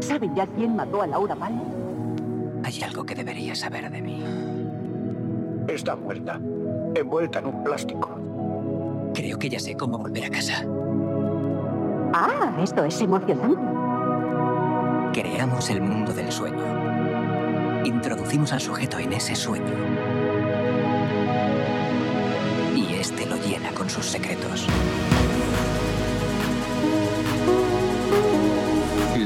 ¿Sabe ya quién mató a Laura Palmer? Hay algo que debería saber de mí. Está muerta, envuelta en un plástico. Creo que ya sé cómo volver a casa. Ah, esto es emocionante. Creamos el mundo del sueño. Introducimos al sujeto en ese sueño. Y este lo llena con sus secretos.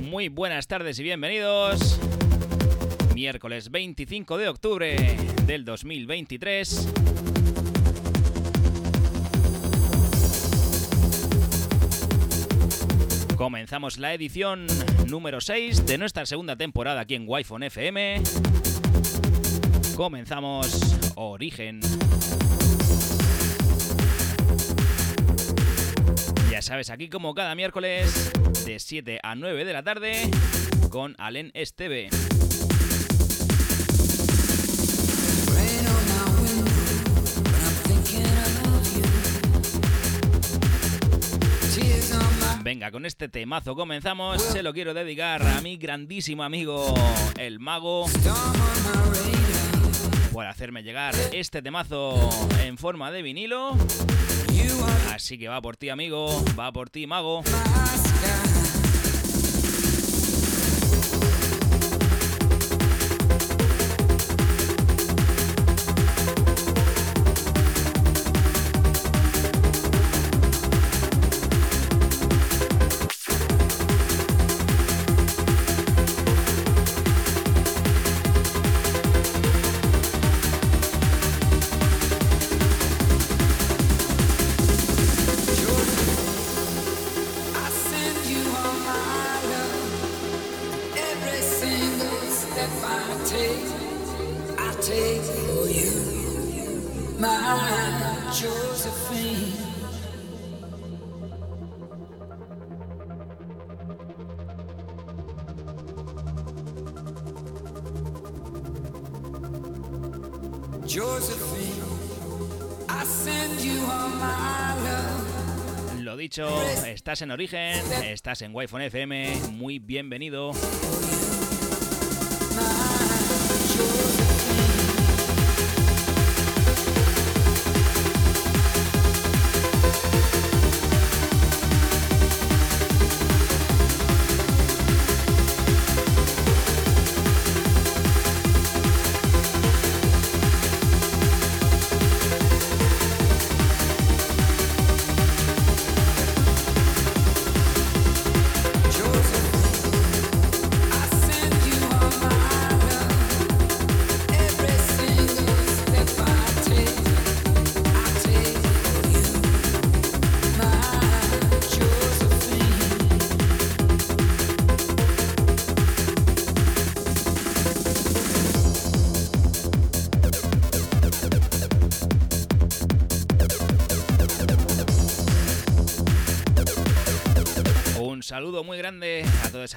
Muy buenas tardes y bienvenidos. Miércoles 25 de octubre del 2023. Comenzamos la edición número 6 de nuestra segunda temporada aquí en Wi-Fi FM. Comenzamos Origen. Ya sabes, aquí como cada miércoles de 7 a 9 de la tarde con Alen Esteve. Venga, con este temazo comenzamos. Se lo quiero dedicar a mi grandísimo amigo el mago por hacerme llegar este temazo en forma de vinilo. Así que va por ti, amigo. Va por ti, mago. Lo dicho, estás en Origen, estás en Wi-Fi FM. Muy bienvenido.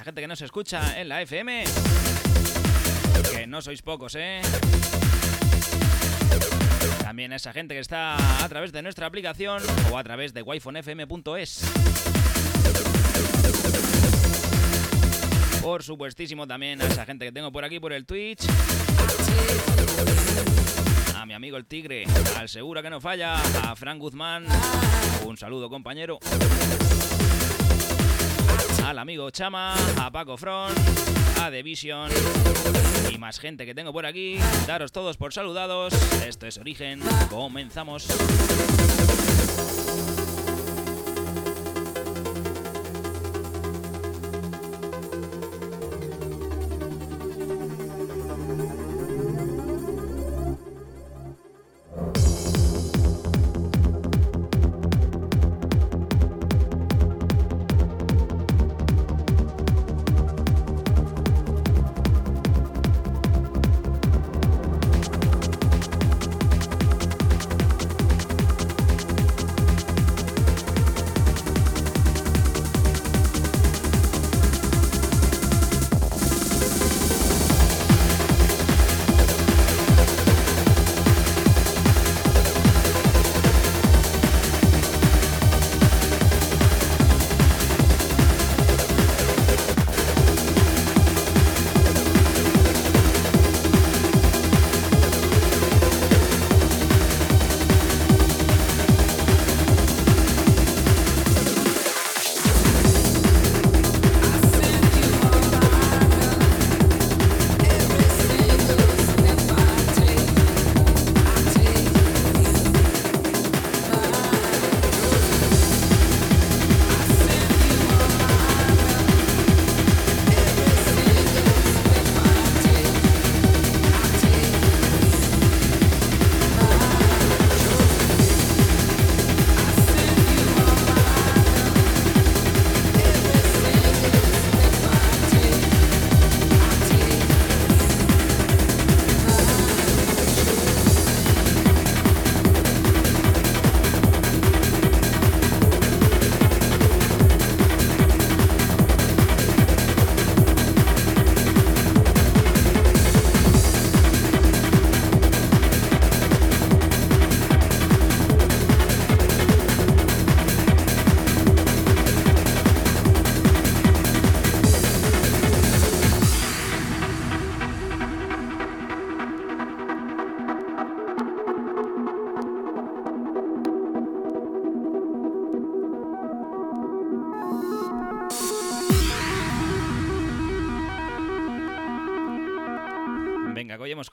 Gente que nos escucha en la FM. Que no sois pocos, ¿eh? También a esa gente que está a través de nuestra aplicación o a través de wifonfm.es. Por supuestísimo también a esa gente que tengo por aquí por el Twitch. A mi amigo el Tigre, al Segura que no falla, a Frank Guzmán. Un saludo compañero. Al amigo Chama, a Paco Front, a The Vision y más gente que tengo por aquí. Daros todos por saludados. Esto es Origen. Comenzamos.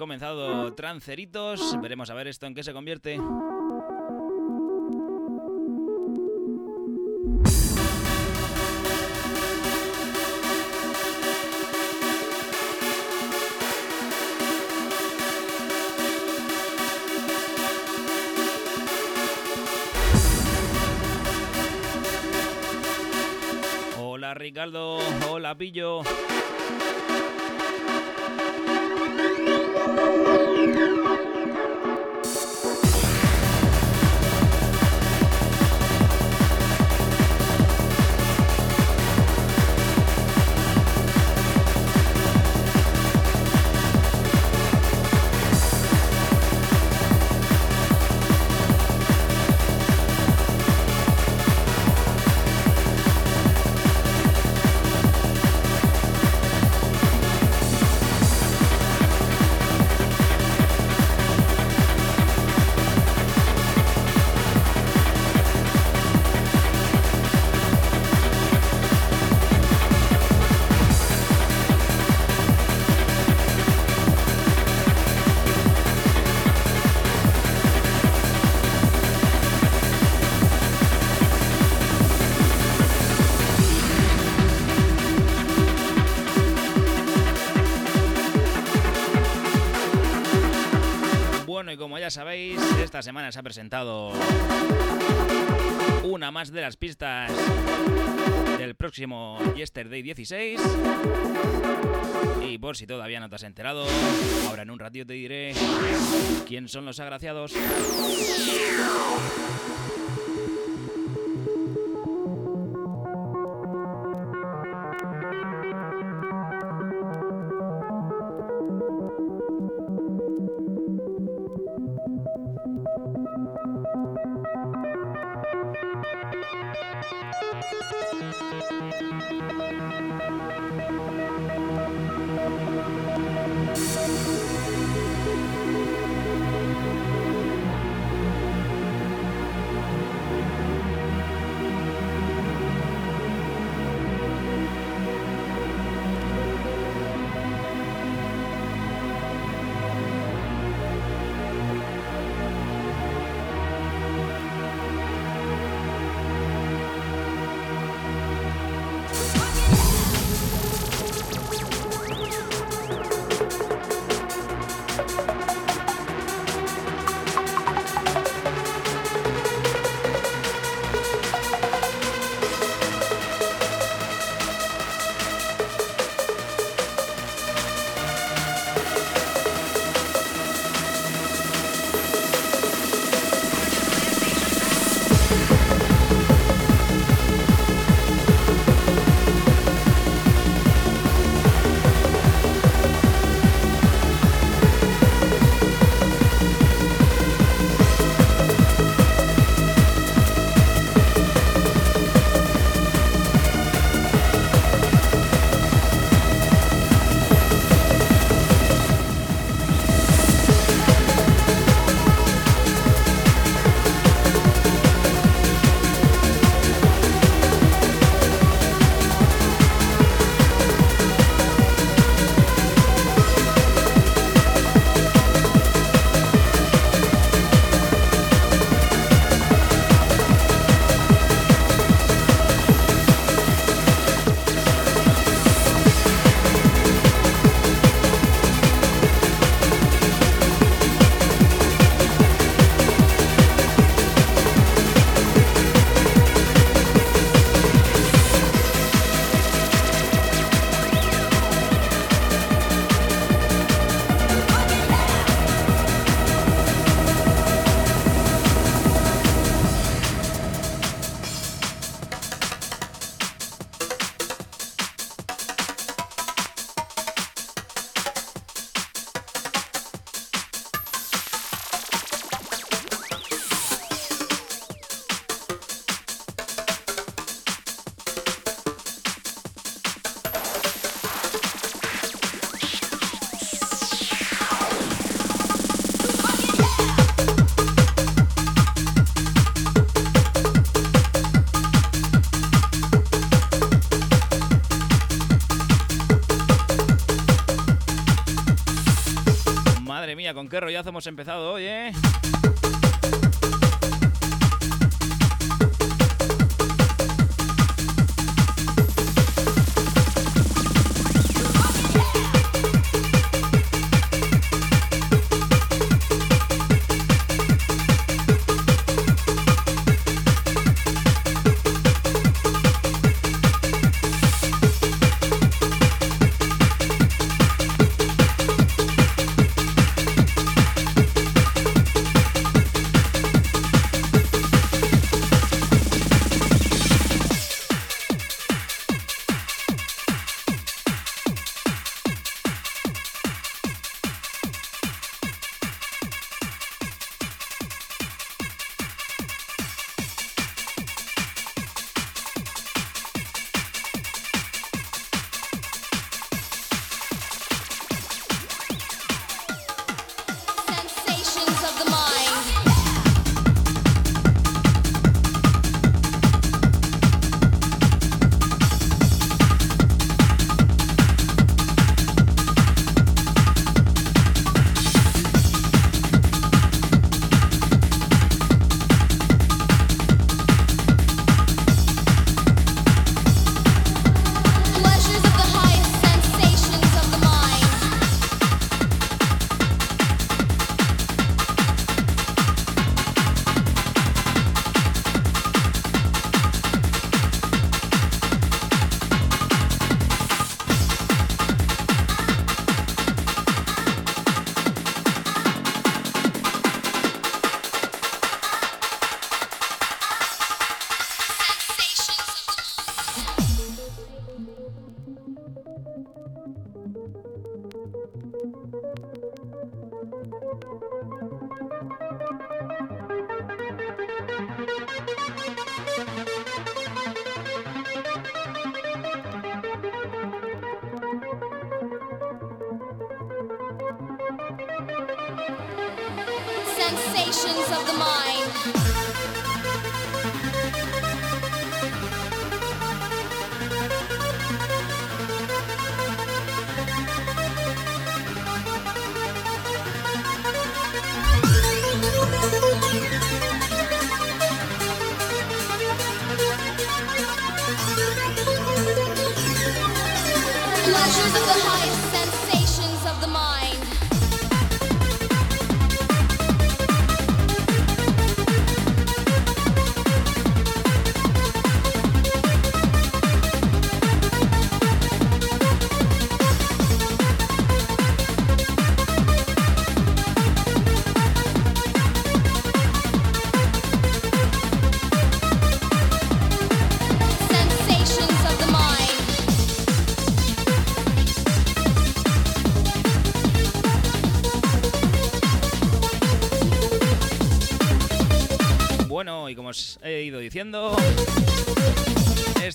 Comenzado tranceritos. Veremos a ver esto en qué se convierte. Hola Ricardo, hola Pillo. Thank you. Sabéis, esta semana se ha presentado una más de las pistas del próximo Yesterday 16. Y por si todavía no te has enterado, ahora en un ratito te diré quién son los agraciados. Qué rollazo hemos empezado hoy, ¿eh?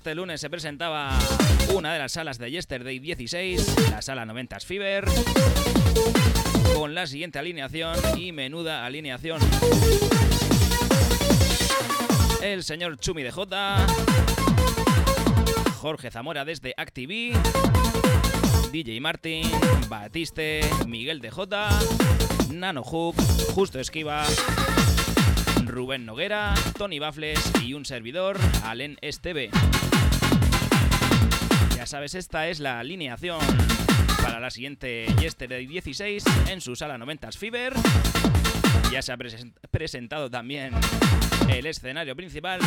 Este lunes se presentaba una de las salas de Yesterday 16, la sala 90s Fever, con la siguiente alineación y menuda alineación. El señor Chumi de J, Jorge Zamora desde Activi, DJ Martin, Batiste, Miguel de J, Nano Hub, Justo Esquiva, Rubén Noguera, Tony Bafles y un servidor, Alen Esteve. Ya sabes, esta es la alineación para la siguiente Yesterday 16 en su sala 90s Fever. Ya se ha presen- presentado también el escenario principal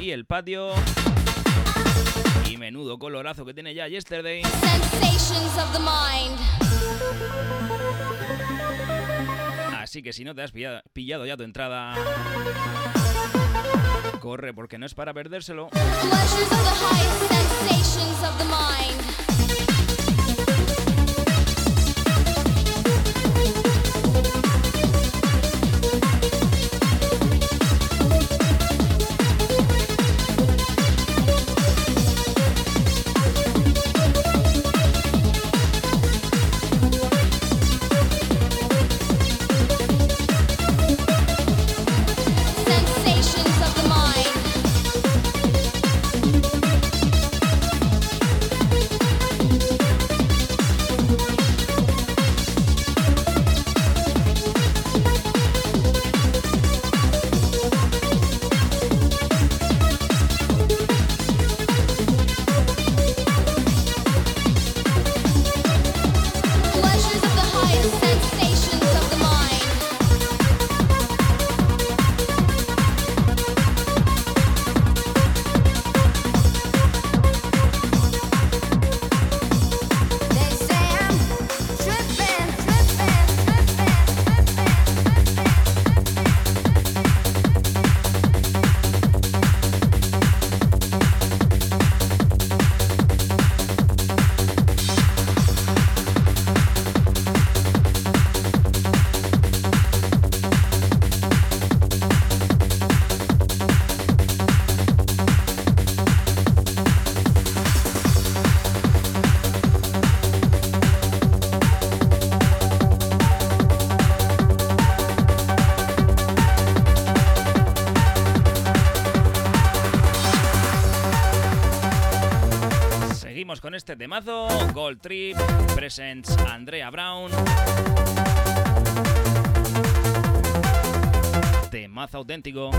y el patio. Y menudo colorazo que tiene ya Yesterday. Así que si no te has pillado, pillado ya tu entrada, corre porque no es para perdérselo. Este temazo, Gold Trip, Presents Andrea Brown. Temazo auténtico.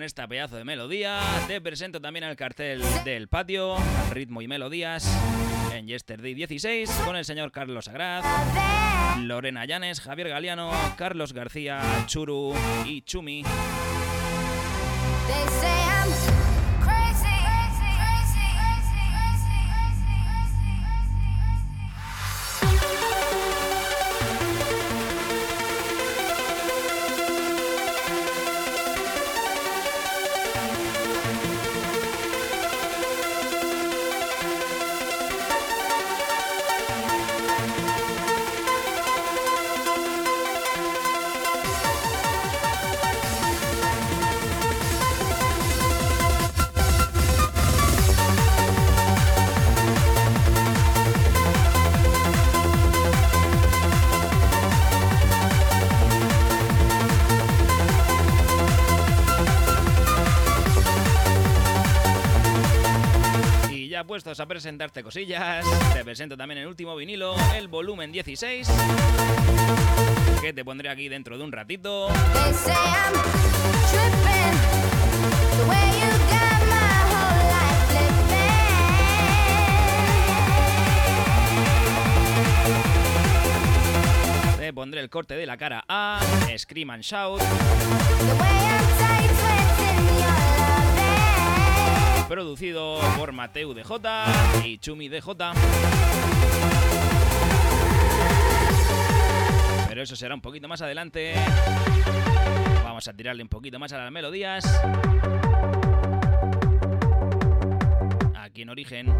Con esta pedazo de melodía, te presento también el cartel del patio, ritmo y melodías, en Yesterday 16, con el señor Carlos Agraz, Lorena Llanes, Javier Galeano, Carlos García, Churu y Chumi. A presentarte cosillas, te presento también el último vinilo, el volumen 16, que te pondré aquí dentro de un ratito. Te pondré el corte de la cara A, Scream and Shout, producido por Mateu DJ y Chumi DJ. Pero eso será un poquito más adelante. Vamos a tirarle un poquito más a las melodías. Aquí en origen.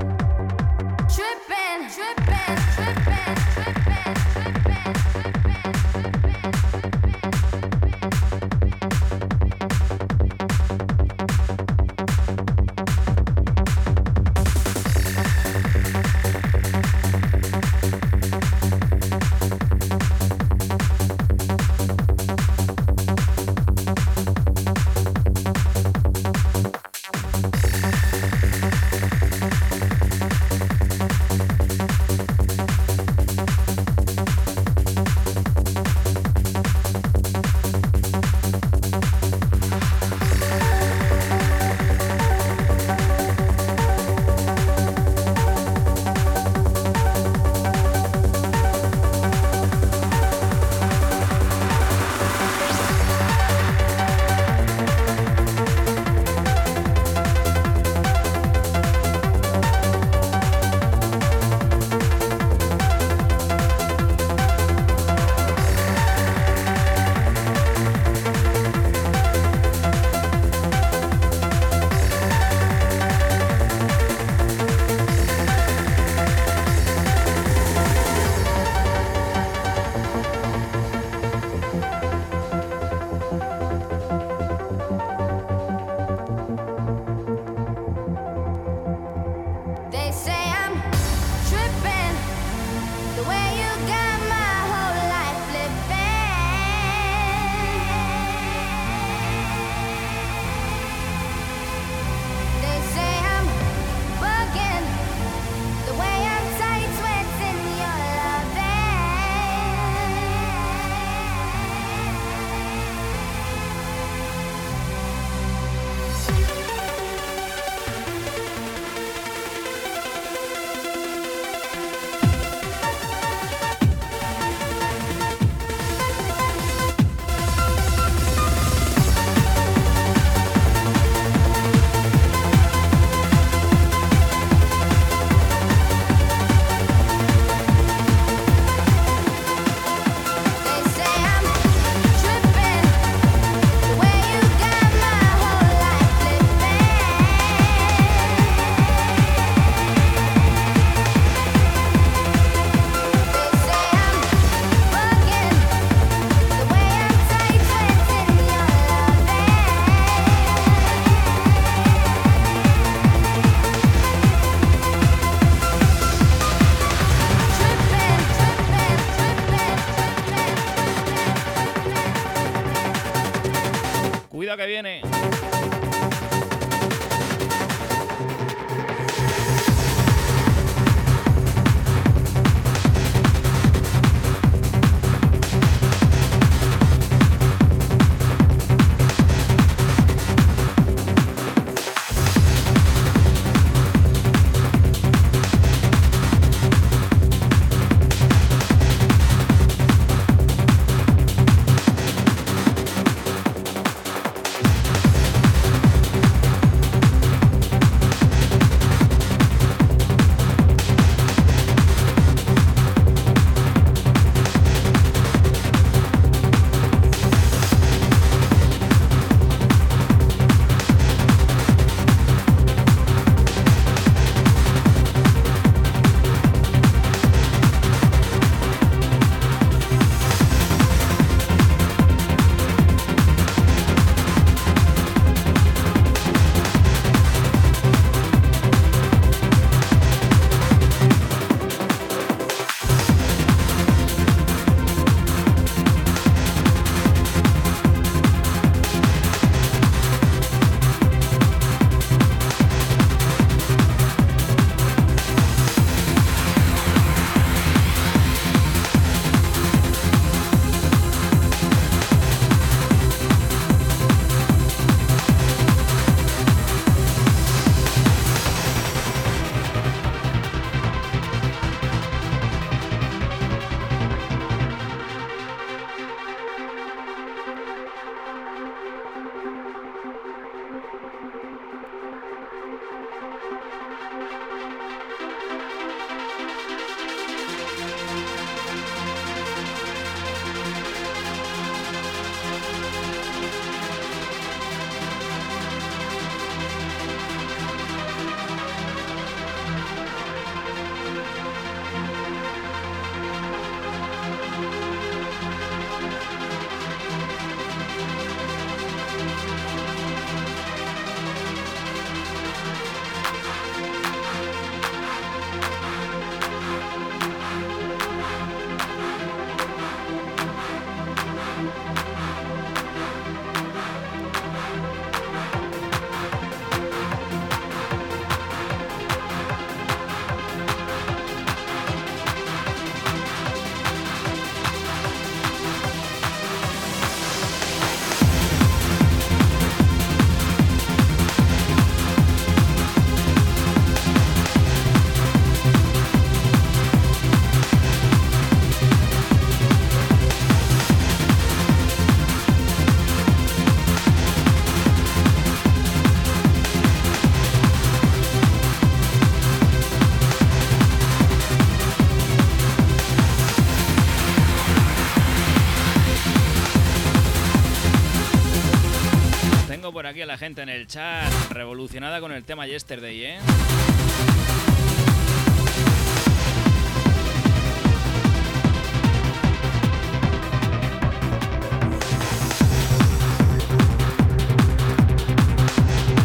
Aquí a la gente en el chat revolucionada con el tema Yesterday, ¿eh?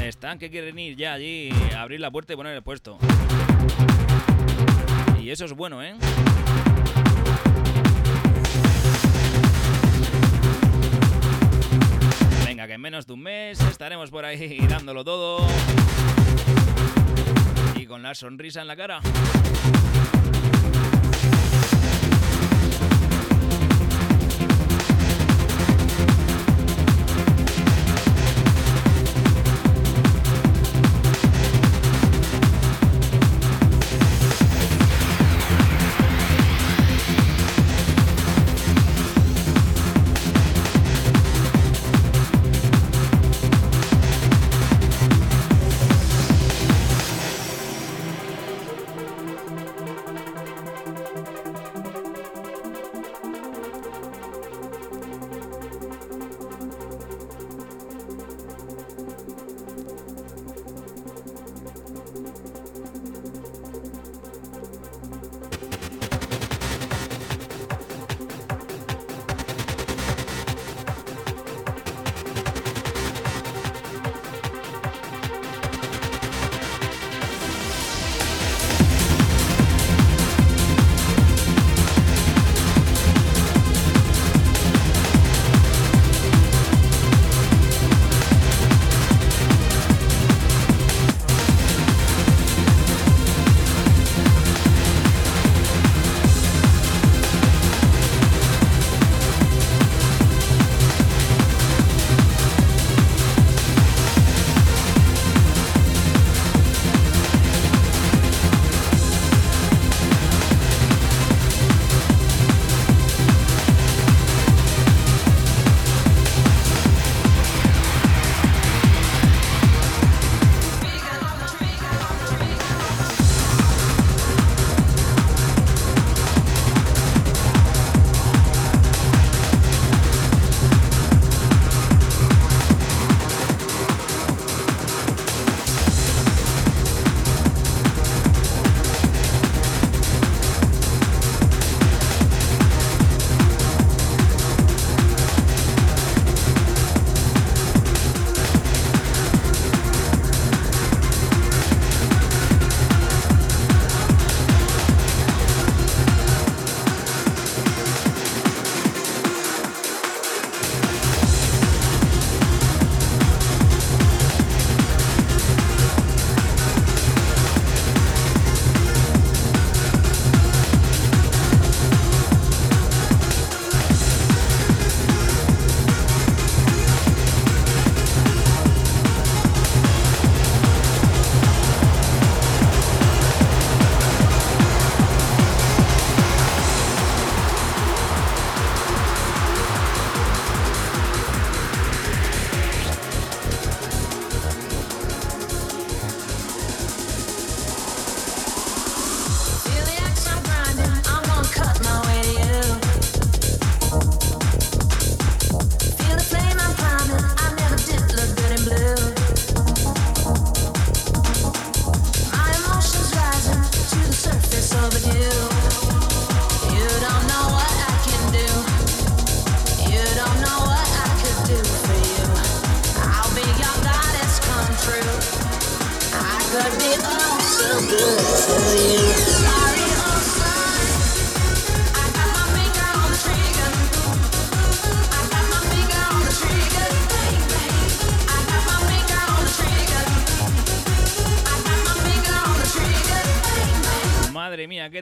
Están que quieren ir ya allí, abrir la puerta y poner el puesto. Y eso es bueno, ¿eh? Por ahí dándolo todo. Y con la sonrisa en la cara.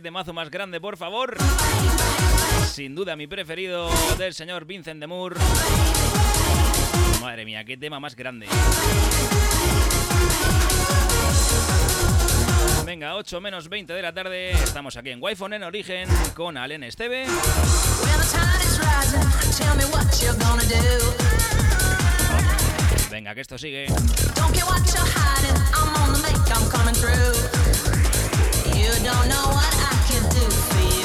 temazo más grande, por favor. Sin duda mi preferido del señor Vincent de Moore. Madre mía, qué tema más grande. Venga, 8 menos 20 de la tarde. Estamos aquí en wi en Origen con Alen Esteve. Venga, que esto sigue. You don't know what for you.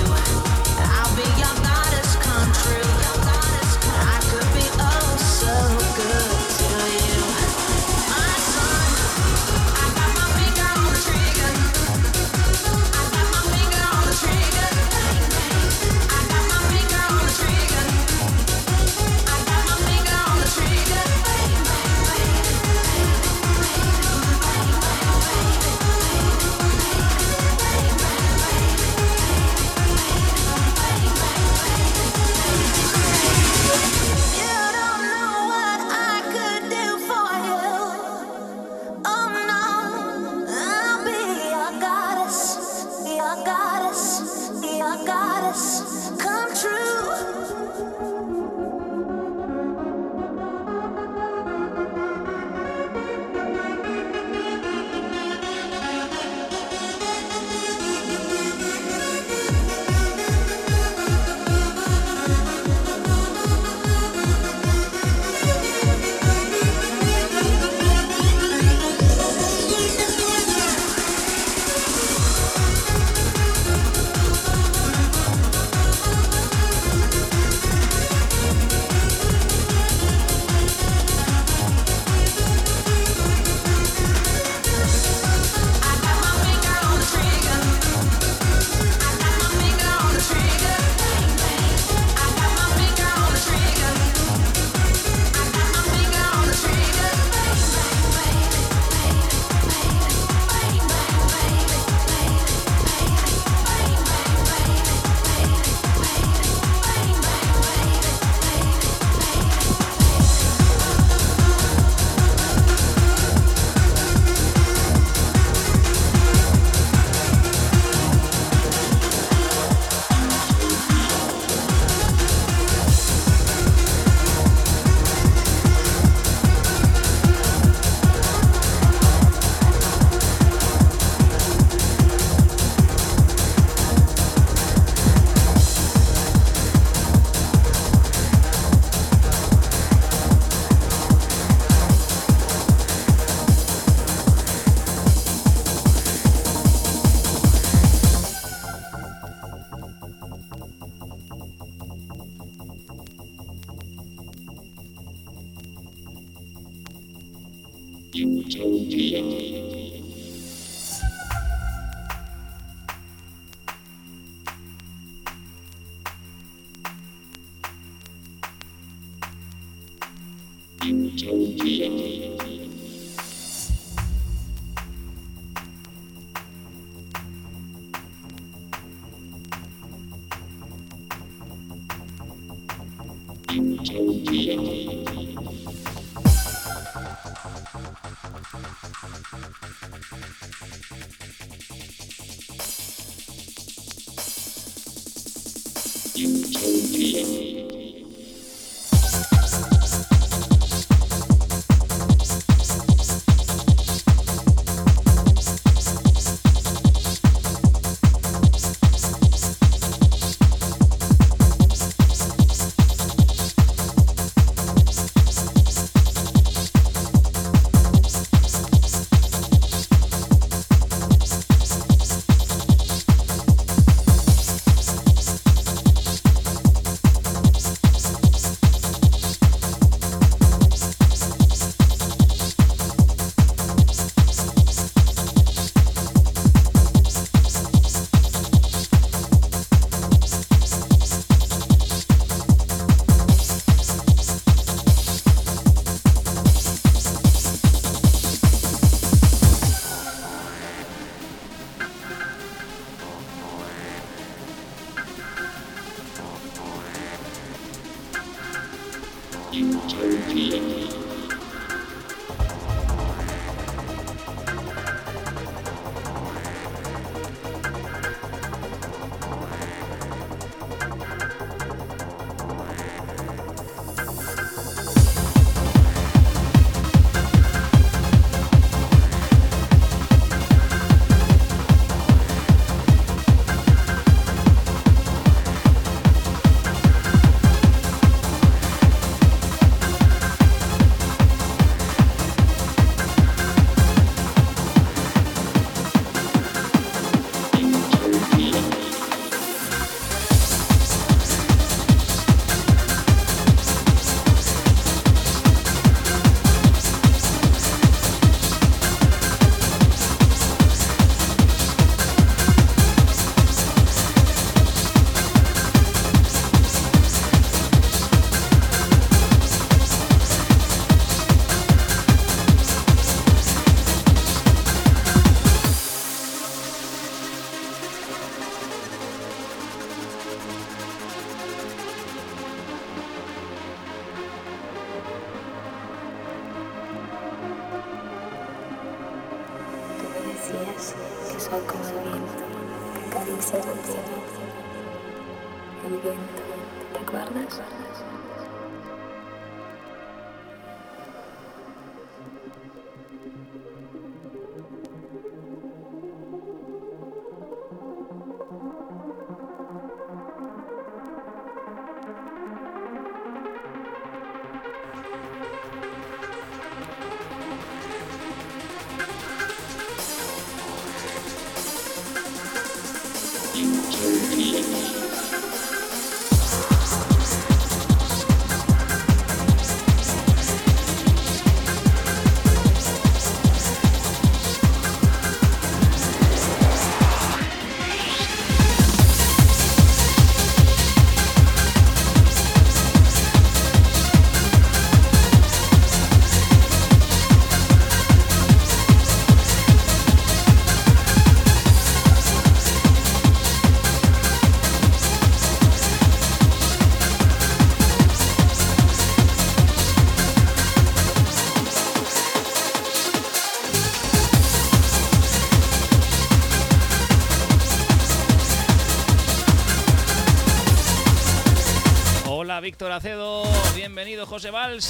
Víctor Acedo, bienvenido José Valls.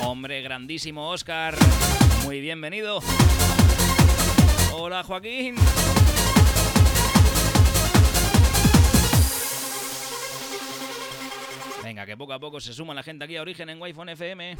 Hombre, grandísimo Oscar, muy bienvenido. Hola Joaquín. Venga, que poco a poco se suma la gente aquí a Origen en Wi-Fi FM.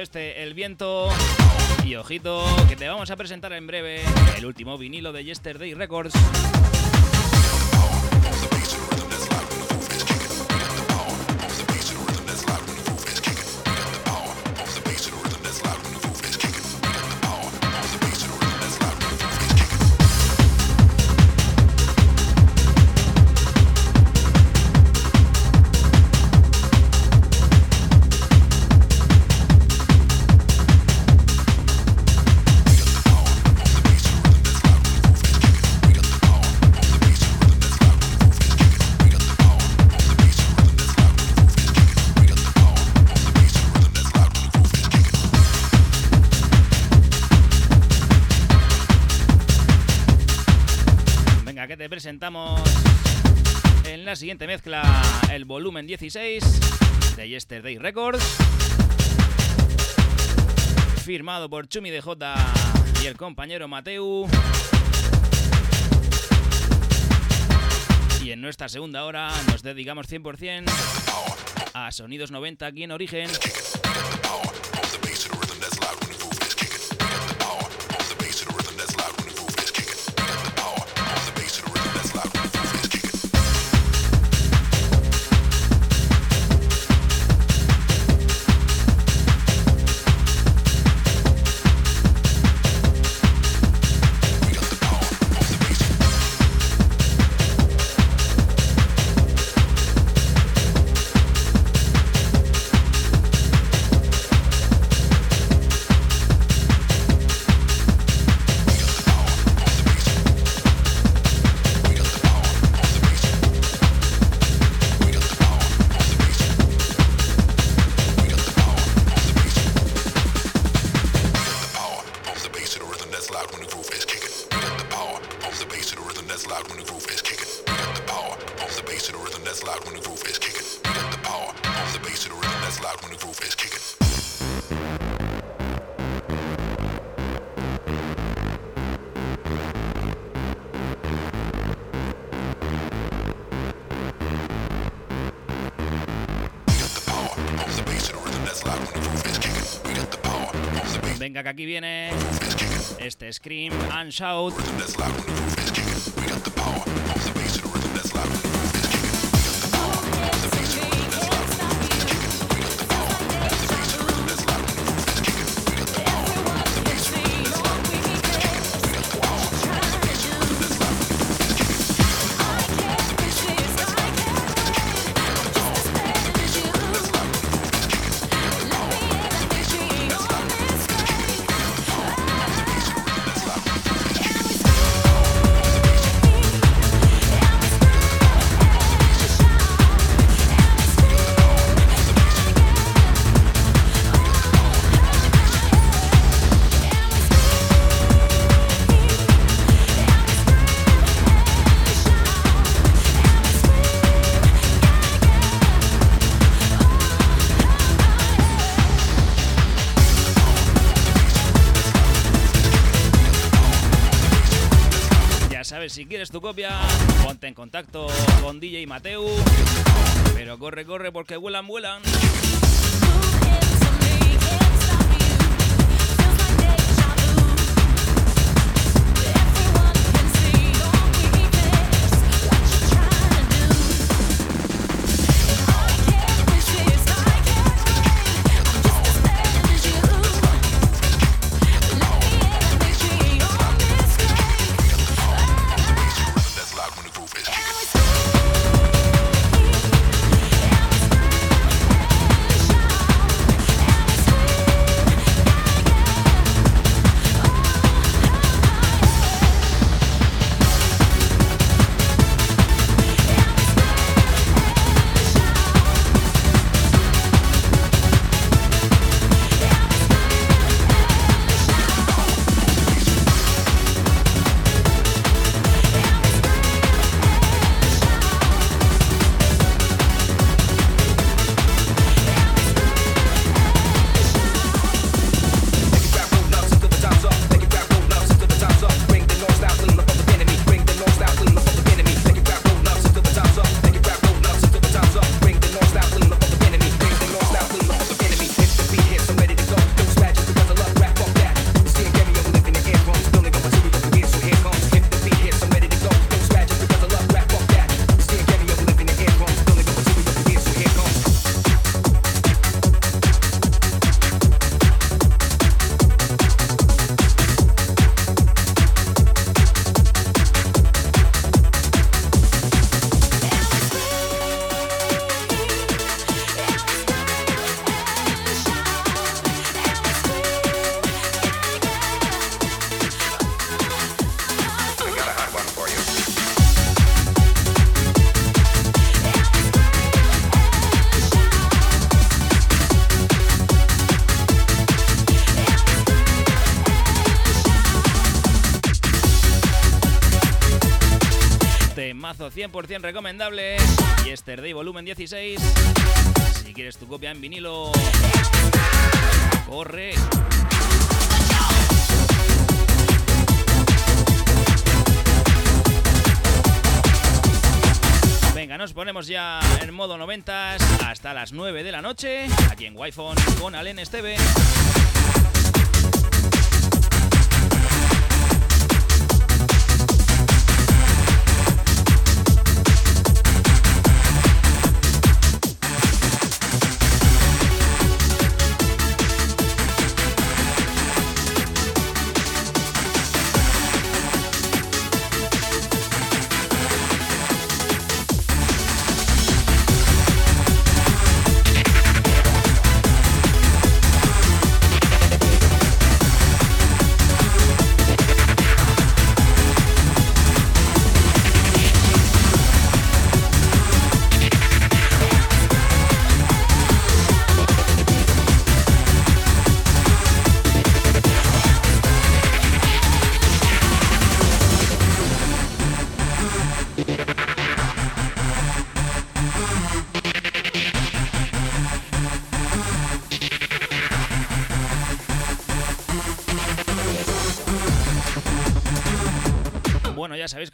Temazo este, El Viento. Y ojito, que te vamos a presentar en breve el último vinilo de Yesterday Records. En la siguiente mezcla el volumen 16 de Yesterday Records, firmado por Chumi DJ y el compañero Mateu. Y en nuestra segunda hora nos dedicamos 100% a Sonidos 90 aquí en Origen. Aquí viene este Scream and Shout. Si quieres tu copia, ponte en contacto con DJ Mateu. Pero corre, corre porque vuelan, vuelan. 100% recomendable. Yesterday Volumen 16. Si quieres tu copia en vinilo, corre. Venga, nos ponemos ya en modo 90 hasta las 9 de la noche, aquí en wi con Alen Esteve.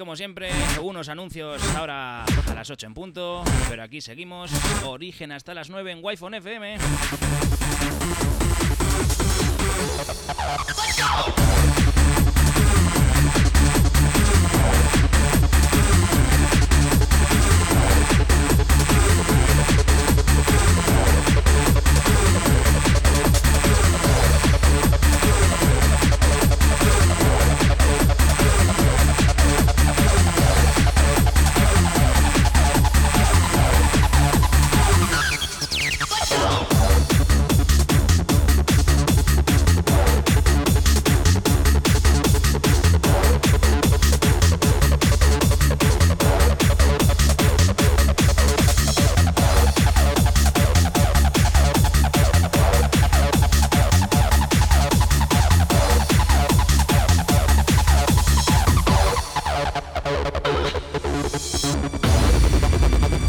Como siempre, unos anuncios ahora a las 8 en punto, pero aquí seguimos, origen hasta las 9 en Wi-Fi FM. Thank you.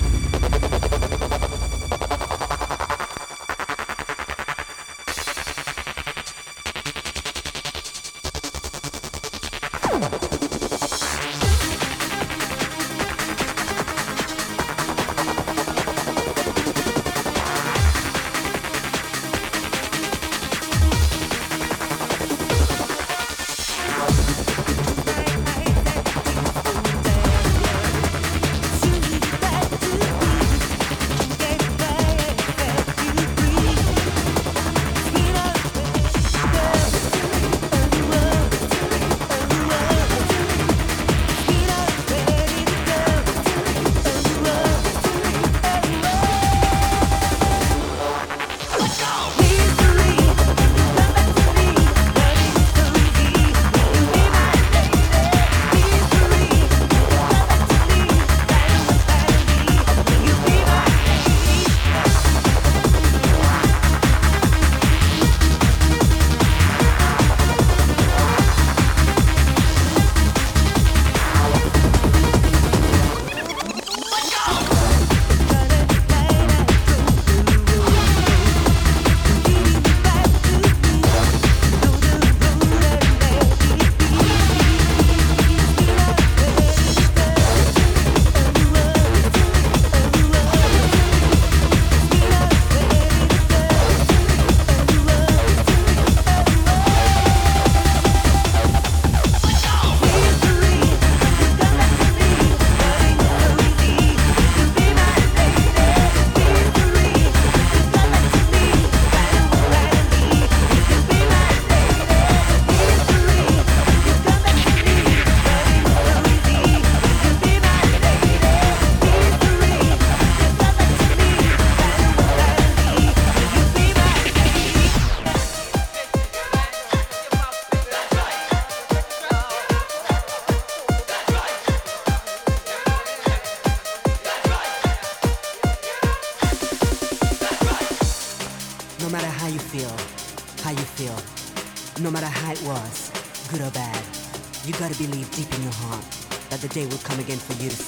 Gotta believe deep in your heart that the day will come again for you to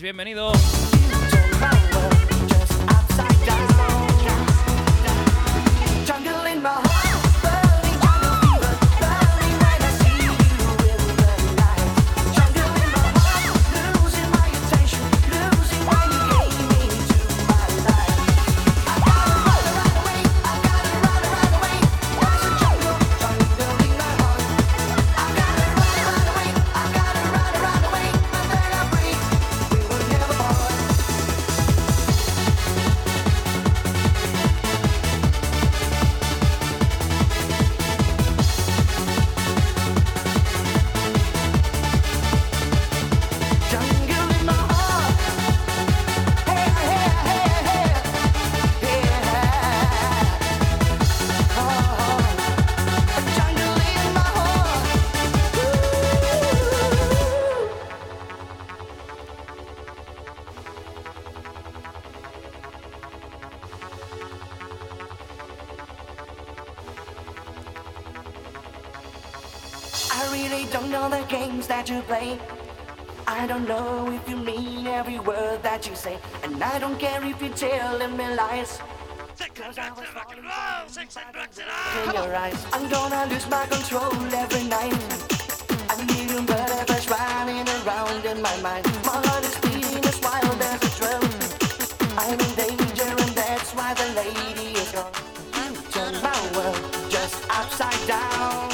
bienvenido. Your eyes. I'm gonna lose my control every night. I need you, but I'm running around in my mind. My heart is beating as wild as a drum. I'm in danger and that's why the lady is gone. You my world just upside down.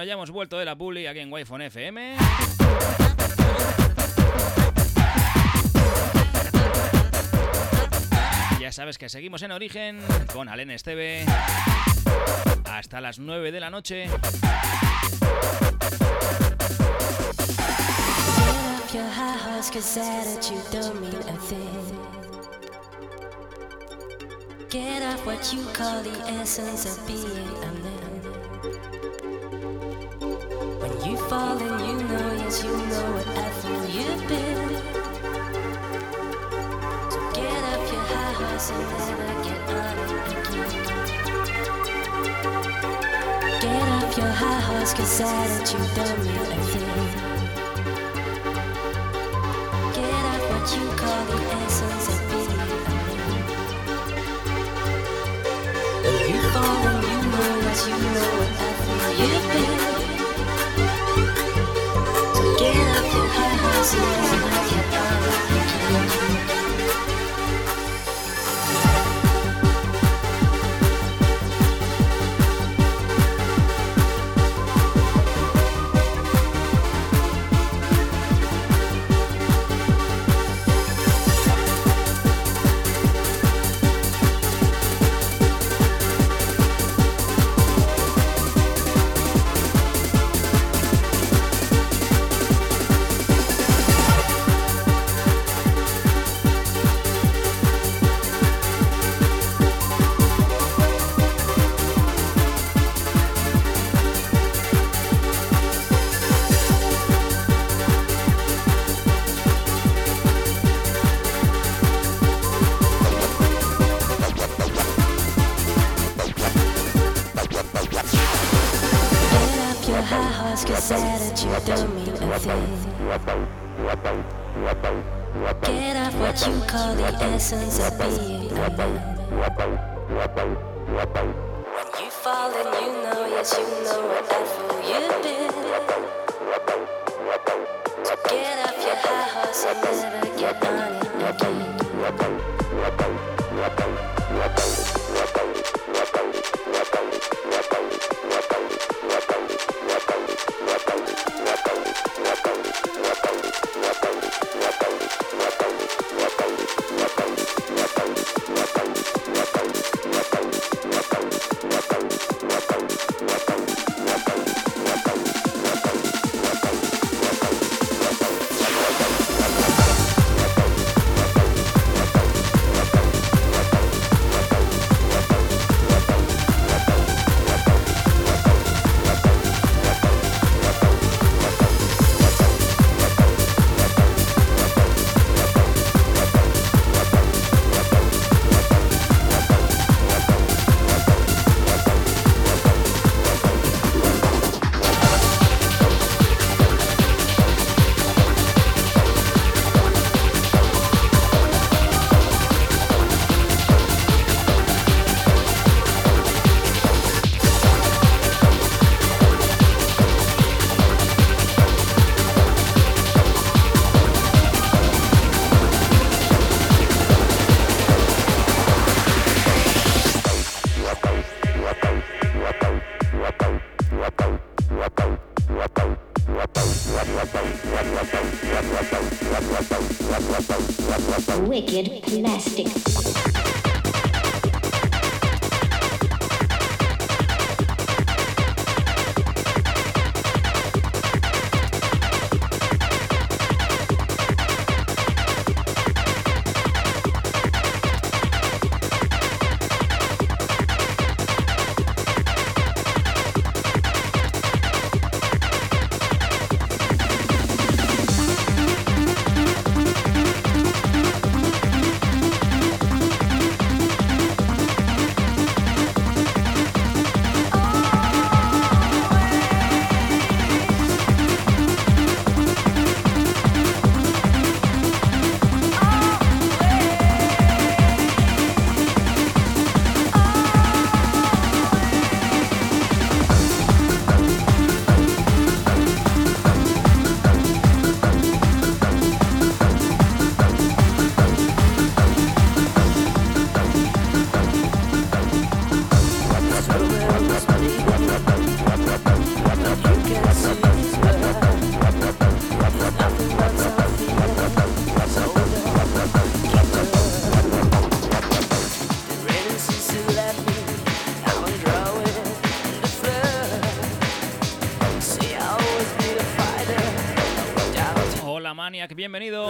Bueno, ya hemos vuelto de la publi aquí en Wi-Fi FM. Ya sabes que seguimos en origen con Alen Esteve hasta las 9 de la noche. your high horse, cause attitude don't mean a thing. Get off what you call the essence of being a man. When you know, yes, you know what I fool you've been. So get off your high horse and never get on again. Get off your high horse, cause attitude don't mean a thing. Get off what you call the essence of being a man. When you fall you know that you know what I feel you've been. Your the essence of Wicked plastic. Bienvenido.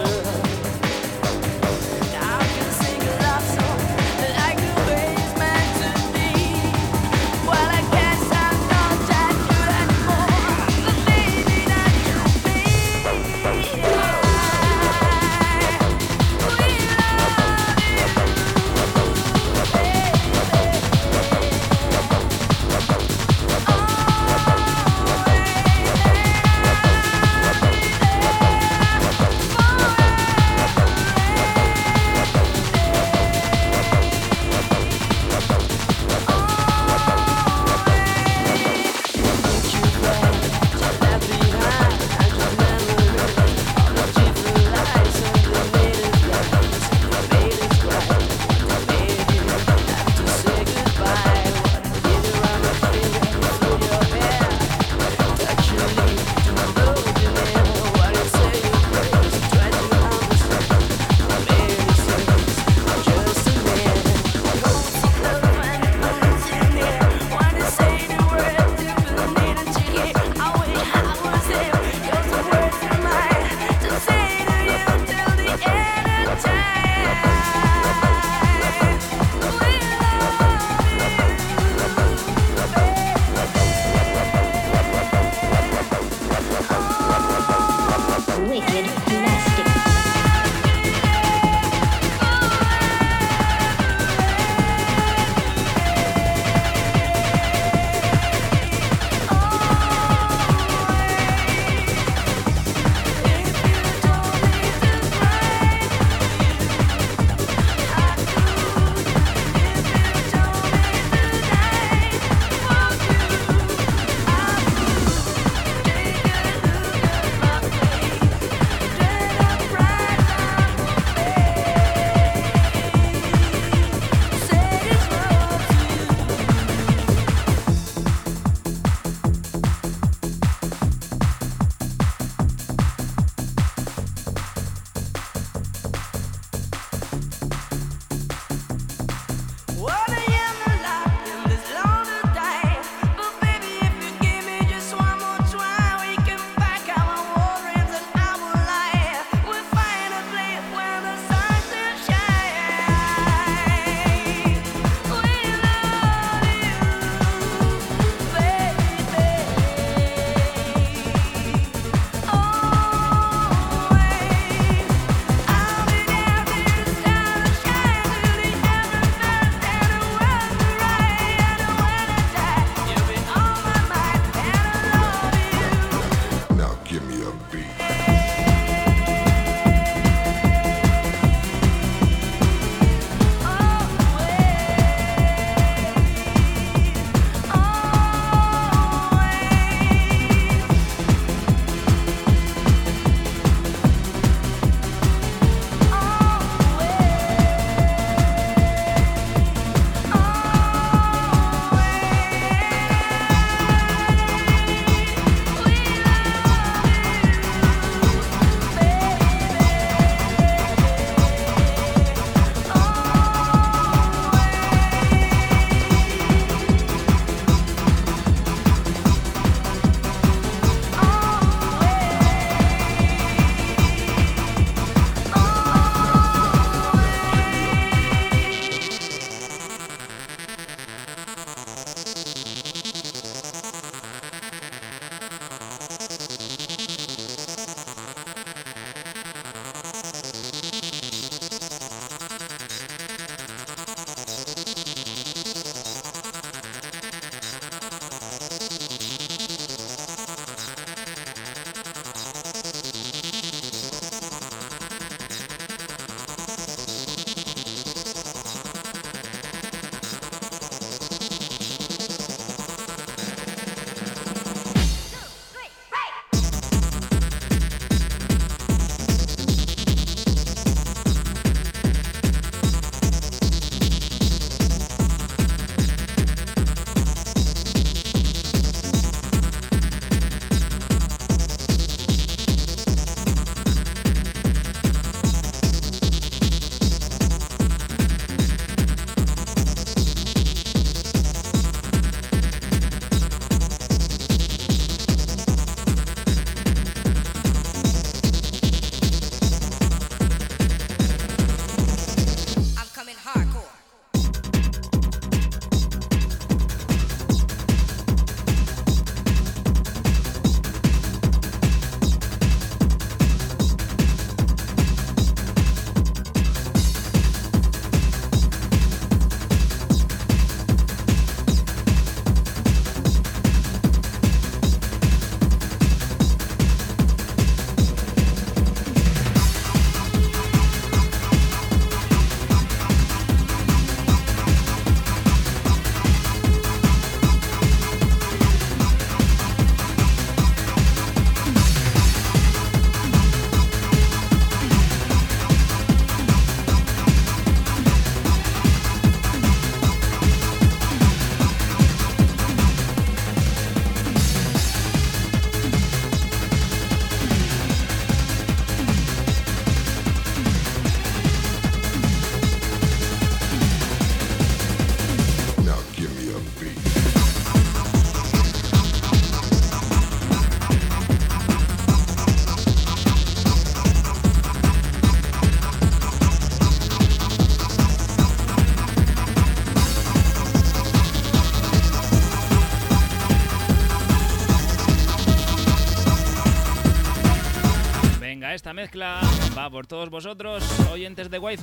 Va por todos vosotros, oyentes de wi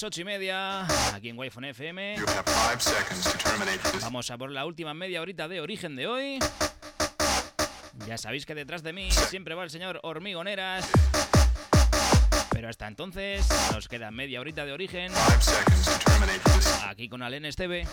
las ocho y media, aquí en wi FM. Vamos a por la última media horita de origen de hoy. Ya sabéis que detrás de mí siempre va el señor Hormigoneras. Pero hasta entonces nos queda media horita de origen. Aquí con Alen Esteve.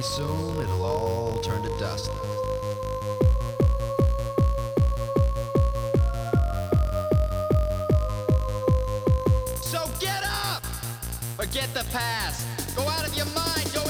pretty soon it'll all turn to dust. So get up! Forget the past. Go out of your mind. Go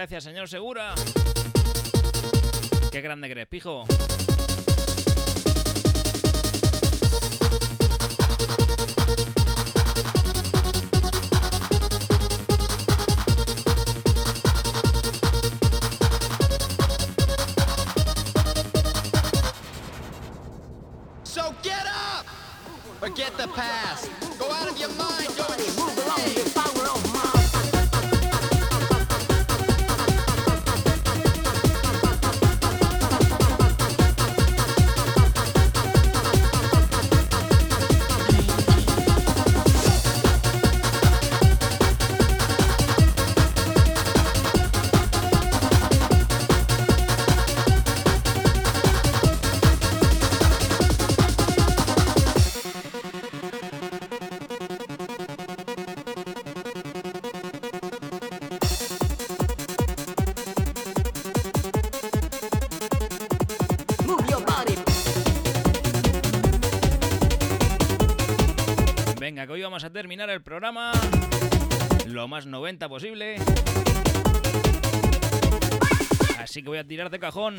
gracias, señor Segura. Qué grande que pijo. Vamos a terminar el programa lo más 90 posible. Así que voy a tirar de cajón.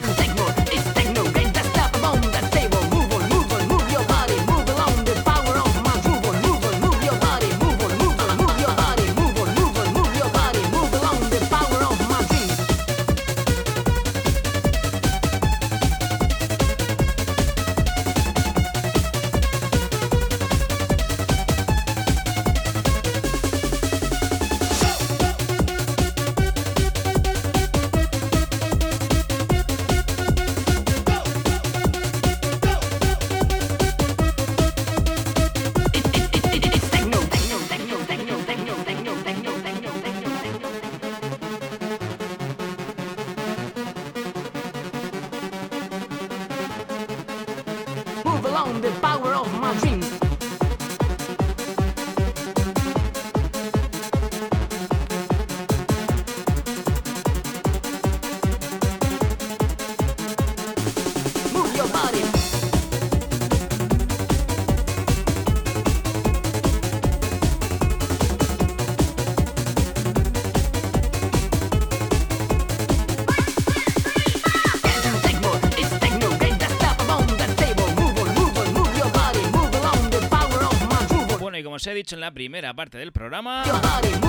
Como os he dicho en la primera parte del programa,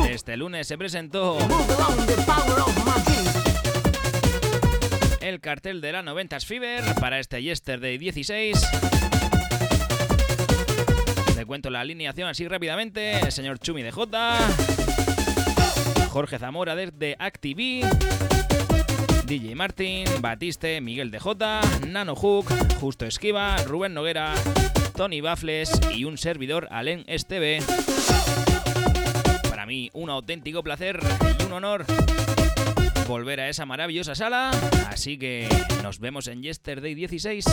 este lunes se presentó el cartel de la 90s Fever para este Yesterday 16. Te cuento la alineación así rápidamente. El señor Chumi de J. Jorge Zamora desde Activi. DJ Martin, Batiste, Miguel de J, Nano Hook, Justo Esquiva, Rubén Noguera, Tony Bafles y un servidor Alen Esteve. Para mí un auténtico placer y un honor volver a esa maravillosa sala. Así que nos vemos en Yesterday 16.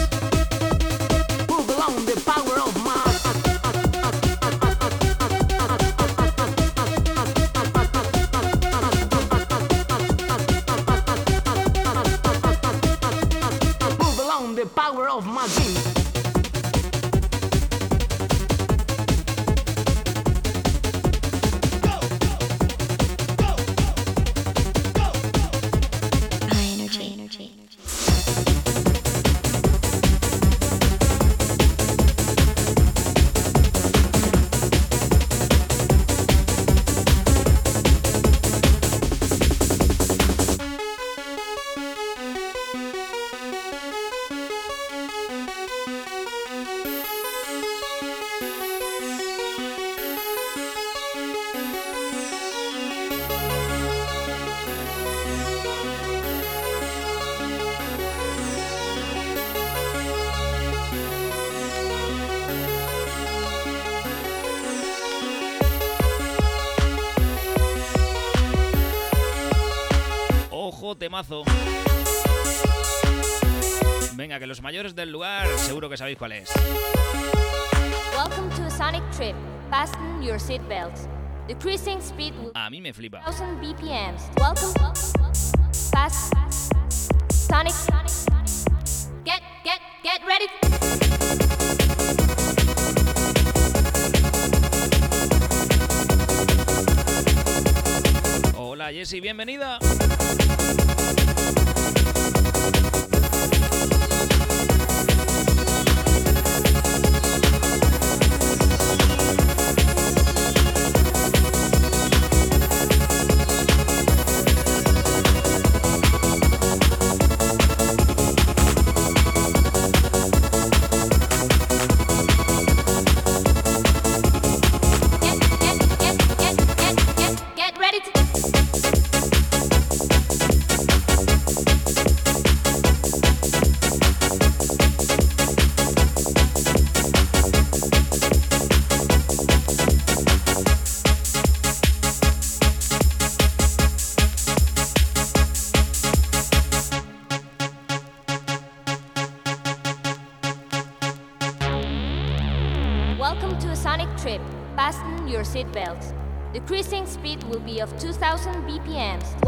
Temazo. Venga, que los mayores del lugar seguro que sabéis cuál es. Welcome to a sonic trip. Fasten your seatbelts. The cruising speed will A mí me flipa. 1000 BPMs. Welcome. Fast. Sonic. Get, get, get ready. Hola Jessie, bienvenida. Will be of 2000 BPMs.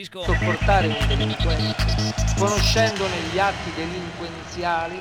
disco... Sopportare il delinquente, conoscendone gli atti delinquenziali,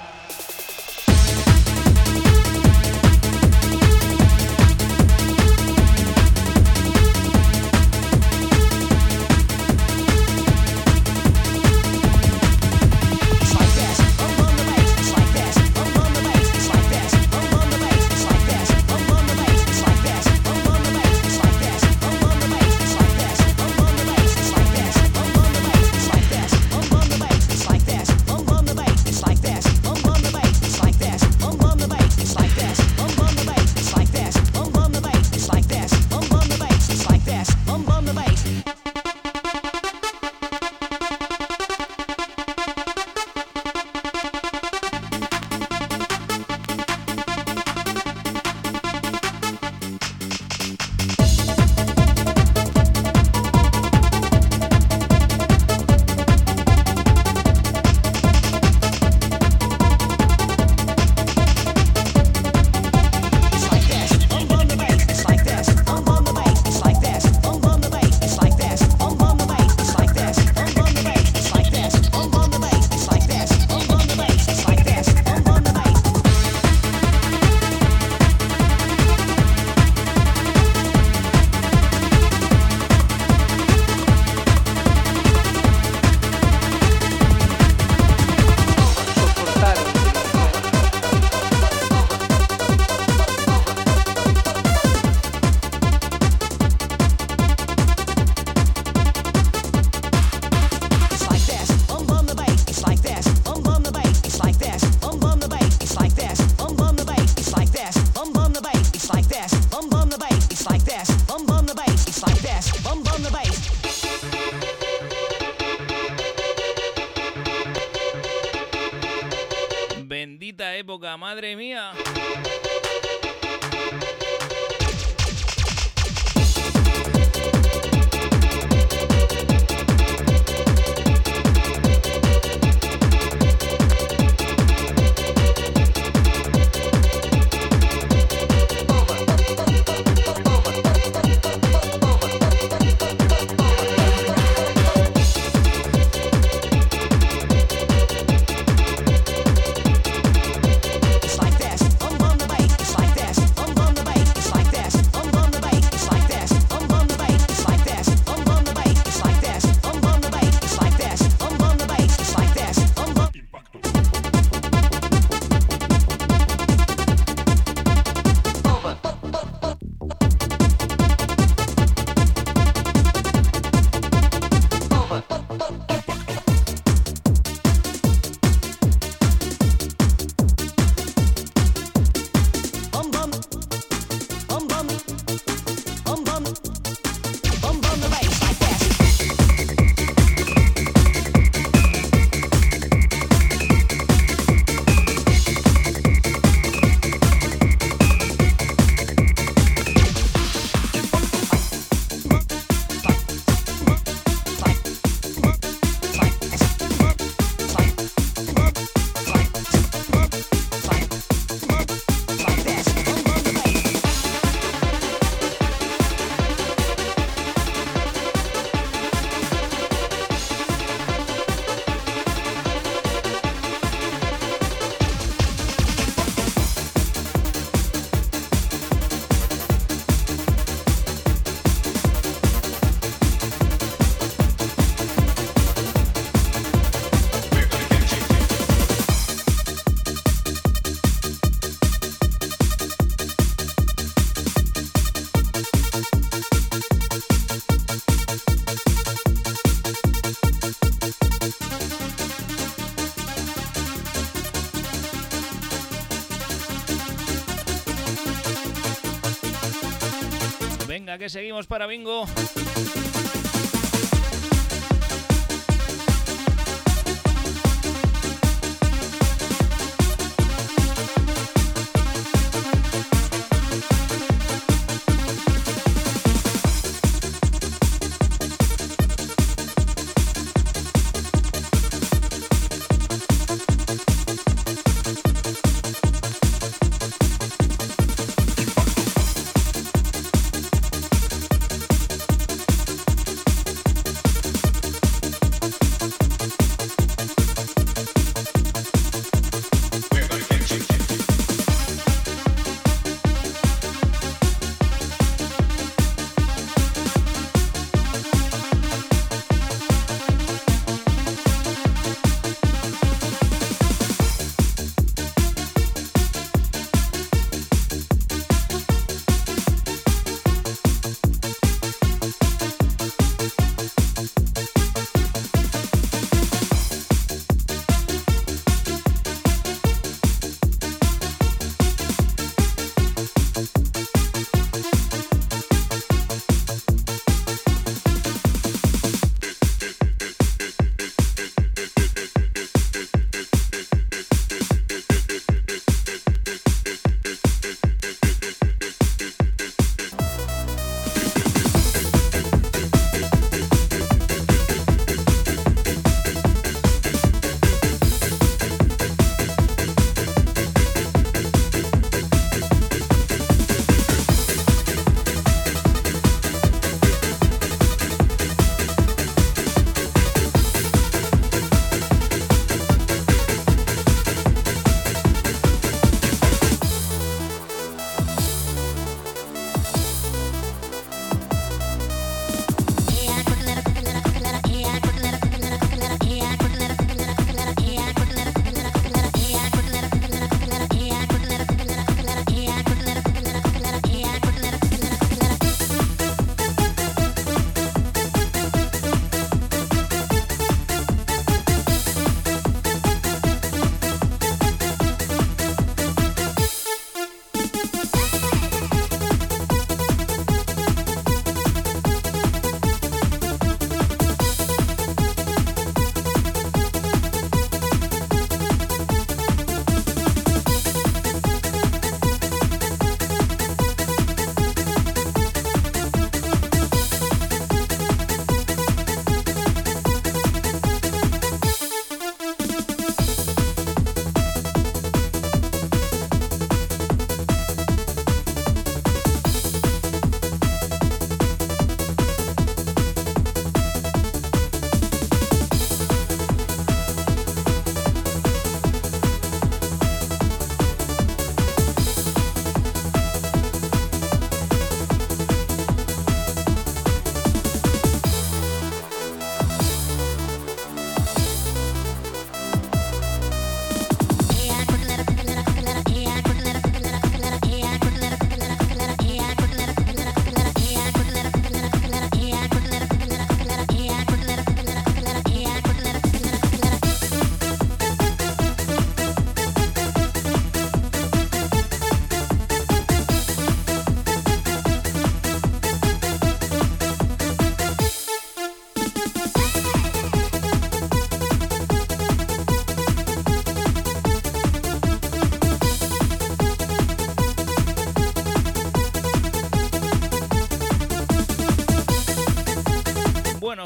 madre mía. Que seguimos para bingo.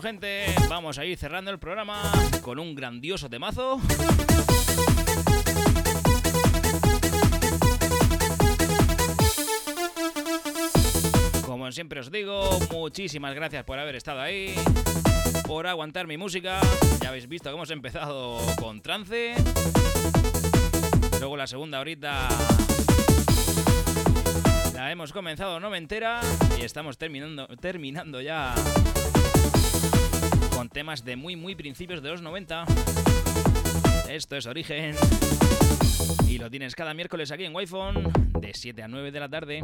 Gente, vamos a ir cerrando el programa con un grandioso temazo. Como siempre os digo, muchísimas gracias por haber estado ahí, por aguantar mi música. Ya habéis visto que hemos empezado con trance. Luego la segunda horita la hemos comenzado no me entera y estamos terminando, terminando ya con temas de muy muy principios de los 90. Esto es Origen y lo tienes cada miércoles aquí en wi de 7 a 9 de la tarde.